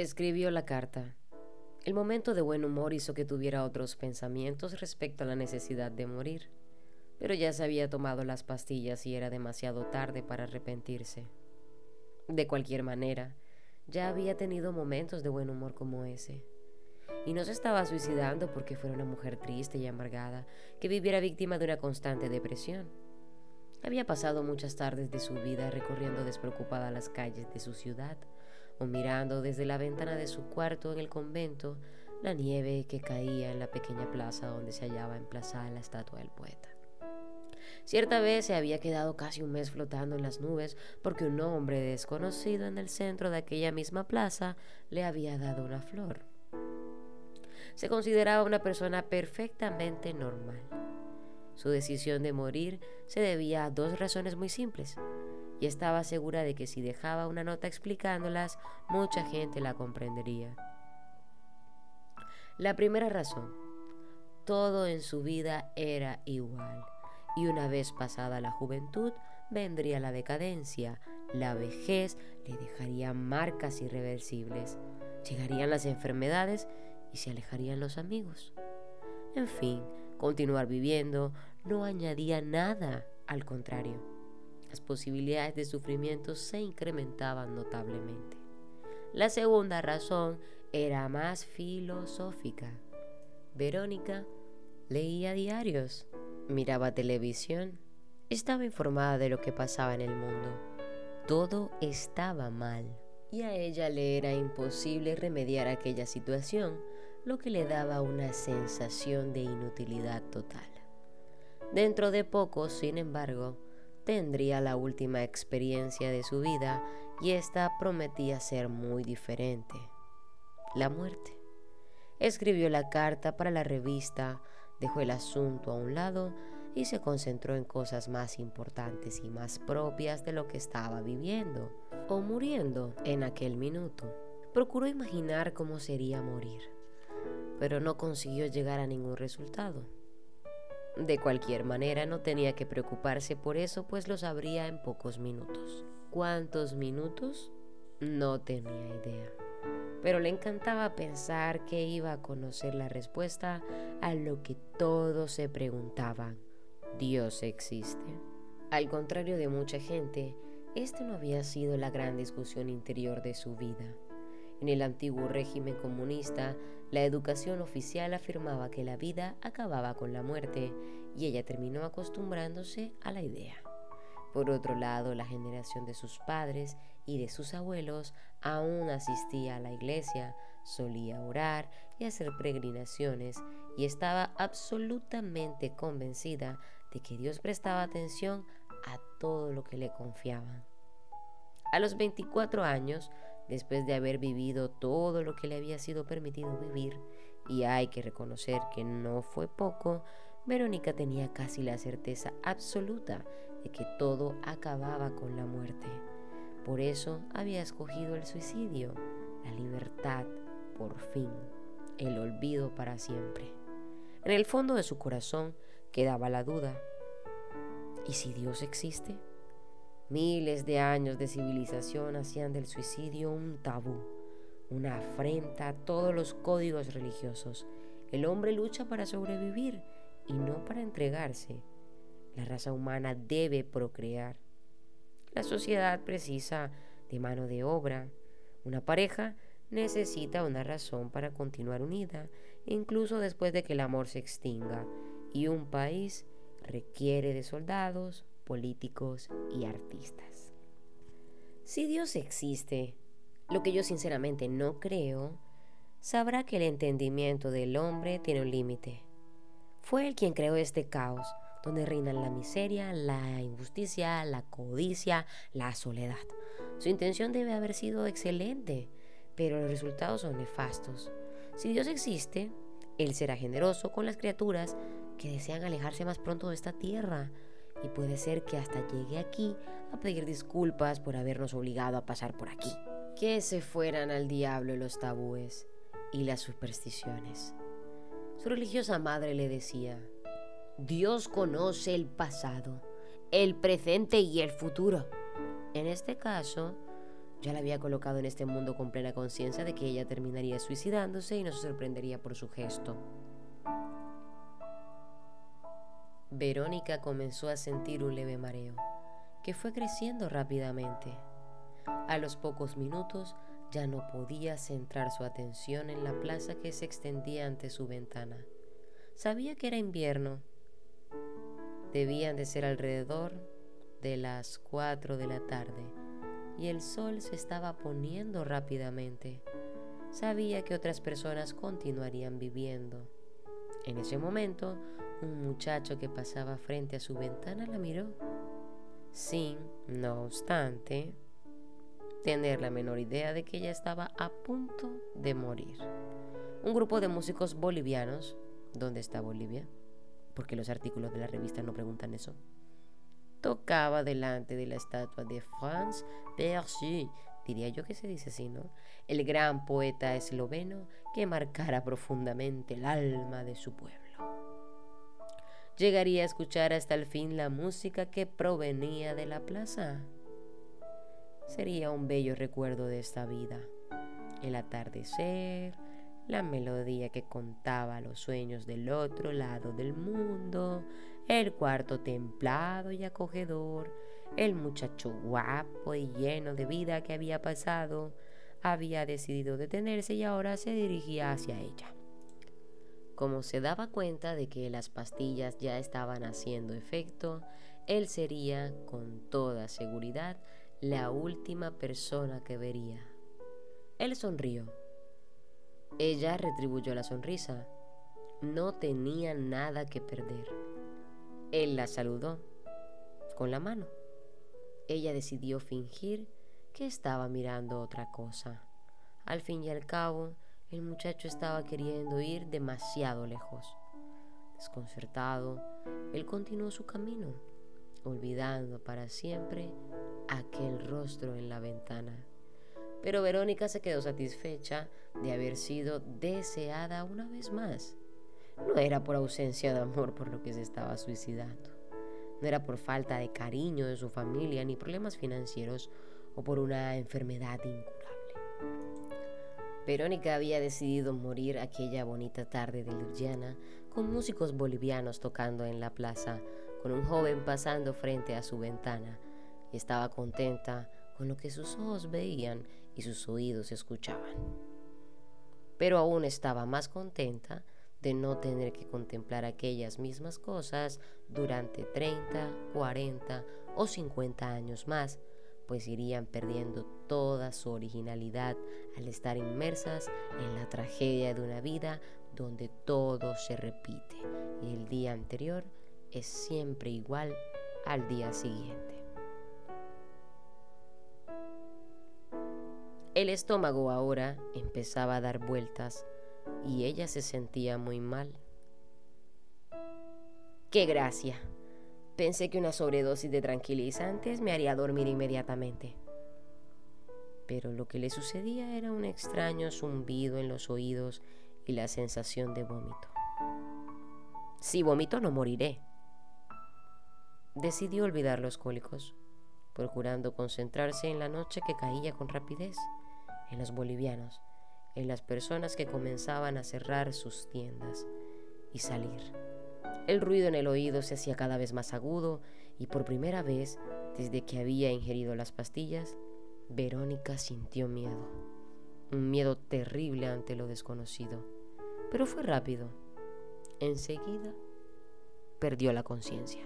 Escribió la carta. El momento de buen humor hizo que tuviera otros pensamientos respecto a la necesidad de morir, pero ya se había tomado las pastillas y era demasiado tarde para arrepentirse. De cualquier manera, ya había tenido momentos de buen humor como ese. Y no se estaba suicidando porque fuera una mujer triste y amargada, que viviera víctima de una constante depresión. Había pasado muchas tardes de su vida recorriendo despreocupada las calles de su ciudad, o mirando desde la ventana de su cuarto en el convento la nieve que caía en la pequeña plaza donde se hallaba emplazada la estatua del poeta. Cierta vez se había quedado casi un mes flotando en las nubes porque un hombre desconocido en el centro de aquella misma plaza le había dado una flor. Se consideraba una persona perfectamente normal. Su decisión de morir se debía a dos razones muy simples y estaba segura de que si dejaba una nota explicándolas, mucha gente la comprendería. La primera razón, todo en su vida era igual, y una vez pasada la juventud, vendría la decadencia, la vejez le dejaría marcas irreversibles, llegarían las enfermedades y se alejarían los amigos. En fin, continuar viviendo no añadía nada, al contrario las posibilidades de sufrimiento se incrementaban notablemente. La segunda razón era más filosófica. Verónica leía diarios, miraba televisión, estaba informada de lo que pasaba en el mundo. Todo estaba mal y a ella le era imposible remediar aquella situación, lo que le daba una sensación de inutilidad total. Dentro de poco, sin embargo, tendría la última experiencia de su vida y esta prometía ser muy diferente. La muerte. Escribió la carta para la revista, dejó el asunto a un lado y se concentró en cosas más importantes y más propias de lo que estaba viviendo o muriendo en aquel minuto. Procuró imaginar cómo sería morir, pero no consiguió llegar a ningún resultado. De cualquier manera, no tenía que preocuparse por eso, pues lo sabría en pocos minutos. ¿Cuántos minutos? No tenía idea. Pero le encantaba pensar que iba a conocer la respuesta a lo que todos se preguntaban. ¿Dios existe? Al contrario de mucha gente, este no había sido la gran discusión interior de su vida. En el antiguo régimen comunista, la educación oficial afirmaba que la vida acababa con la muerte y ella terminó acostumbrándose a la idea. Por otro lado, la generación de sus padres y de sus abuelos aún asistía a la iglesia, solía orar y hacer peregrinaciones y estaba absolutamente convencida de que Dios prestaba atención a todo lo que le confiaban. A los 24 años, después de haber vivido todo lo que le había sido permitido vivir, y hay que reconocer que no fue poco, Verónica tenía casi la certeza absoluta de que todo acababa con la muerte. Por eso había escogido el suicidio, la libertad, por fin, el olvido para siempre. En el fondo de su corazón quedaba la duda. ¿Y si Dios existe? Miles de años de civilización hacían del suicidio un tabú, una afrenta a todos los códigos religiosos. El hombre lucha para sobrevivir y no para entregarse. La raza humana debe procrear. La sociedad precisa de mano de obra. Una pareja necesita una razón para continuar unida, incluso después de que el amor se extinga. Y un país requiere de soldados, políticos y artistas. Si Dios existe, lo que yo sinceramente no creo, sabrá que el entendimiento del hombre tiene un límite. Fue él quien creó este caos, donde reinan la miseria, la injusticia, la codicia, la soledad. Su intención debe haber sido excelente, pero los resultados son nefastos. Si Dios existe, Él será generoso con las criaturas que desean alejarse más pronto de esta tierra, y puede ser que hasta llegue aquí a pedir disculpas por habernos obligado a pasar por aquí. Que se fueran al diablo los tabúes y las supersticiones. Su religiosa madre le decía, Dios conoce el pasado, el presente y el futuro. En este caso, ya la había colocado en este mundo con plena conciencia de que ella terminaría suicidándose y no se sorprendería por su gesto. Verónica comenzó a sentir un leve mareo, que fue creciendo rápidamente. A los pocos minutos ya no podía centrar su atención en la plaza que se extendía ante su ventana. Sabía que era invierno. Debían de ser alrededor de las cuatro de la tarde y el sol se estaba poniendo rápidamente. Sabía que otras personas continuarían viviendo. En ese momento, un muchacho que pasaba frente a su ventana la miró, sin, no obstante, tener la menor idea de que ella estaba a punto de morir. Un grupo de músicos bolivianos, ¿dónde está Bolivia? Porque los artículos de la revista no preguntan eso tocaba delante de la estatua de Franz Percy, diría yo que se dice así, ¿no? El gran poeta esloveno que marcara profundamente el alma de su pueblo. Llegaría a escuchar hasta el fin la música que provenía de la plaza. Sería un bello recuerdo de esta vida. El atardecer, la melodía que contaba los sueños del otro lado del mundo, el cuarto templado y acogedor, el muchacho guapo y lleno de vida que había pasado, había decidido detenerse y ahora se dirigía hacia ella. Como se daba cuenta de que las pastillas ya estaban haciendo efecto, él sería, con toda seguridad, la última persona que vería. Él sonrió. Ella retribuyó la sonrisa. No tenía nada que perder. Él la saludó con la mano. Ella decidió fingir que estaba mirando otra cosa. Al fin y al cabo, el muchacho estaba queriendo ir demasiado lejos. Desconcertado, él continuó su camino, olvidando para siempre aquel rostro en la ventana. Pero Verónica se quedó satisfecha de haber sido deseada una vez más. No era por ausencia de amor por lo que se estaba suicidando. No era por falta de cariño de su familia ni problemas financieros o por una enfermedad incurable. Verónica había decidido morir aquella bonita tarde de Ljubljana con músicos bolivianos tocando en la plaza, con un joven pasando frente a su ventana y estaba contenta con lo que sus ojos veían y sus oídos escuchaban. Pero aún estaba más contenta de no tener que contemplar aquellas mismas cosas durante 30, 40 o 50 años más, pues irían perdiendo toda su originalidad al estar inmersas en la tragedia de una vida donde todo se repite y el día anterior es siempre igual al día siguiente. El estómago ahora empezaba a dar vueltas y ella se sentía muy mal. ¡Qué gracia! Pensé que una sobredosis de tranquilizantes me haría dormir inmediatamente. Pero lo que le sucedía era un extraño zumbido en los oídos y la sensación de vómito. Si vomito no moriré. Decidió olvidar los cólicos, procurando concentrarse en la noche que caía con rapidez, en los bolivianos, en las personas que comenzaban a cerrar sus tiendas y salir. El ruido en el oído se hacía cada vez más agudo y por primera vez, desde que había ingerido las pastillas, Verónica sintió miedo, un miedo terrible ante lo desconocido, pero fue rápido. Enseguida perdió la conciencia.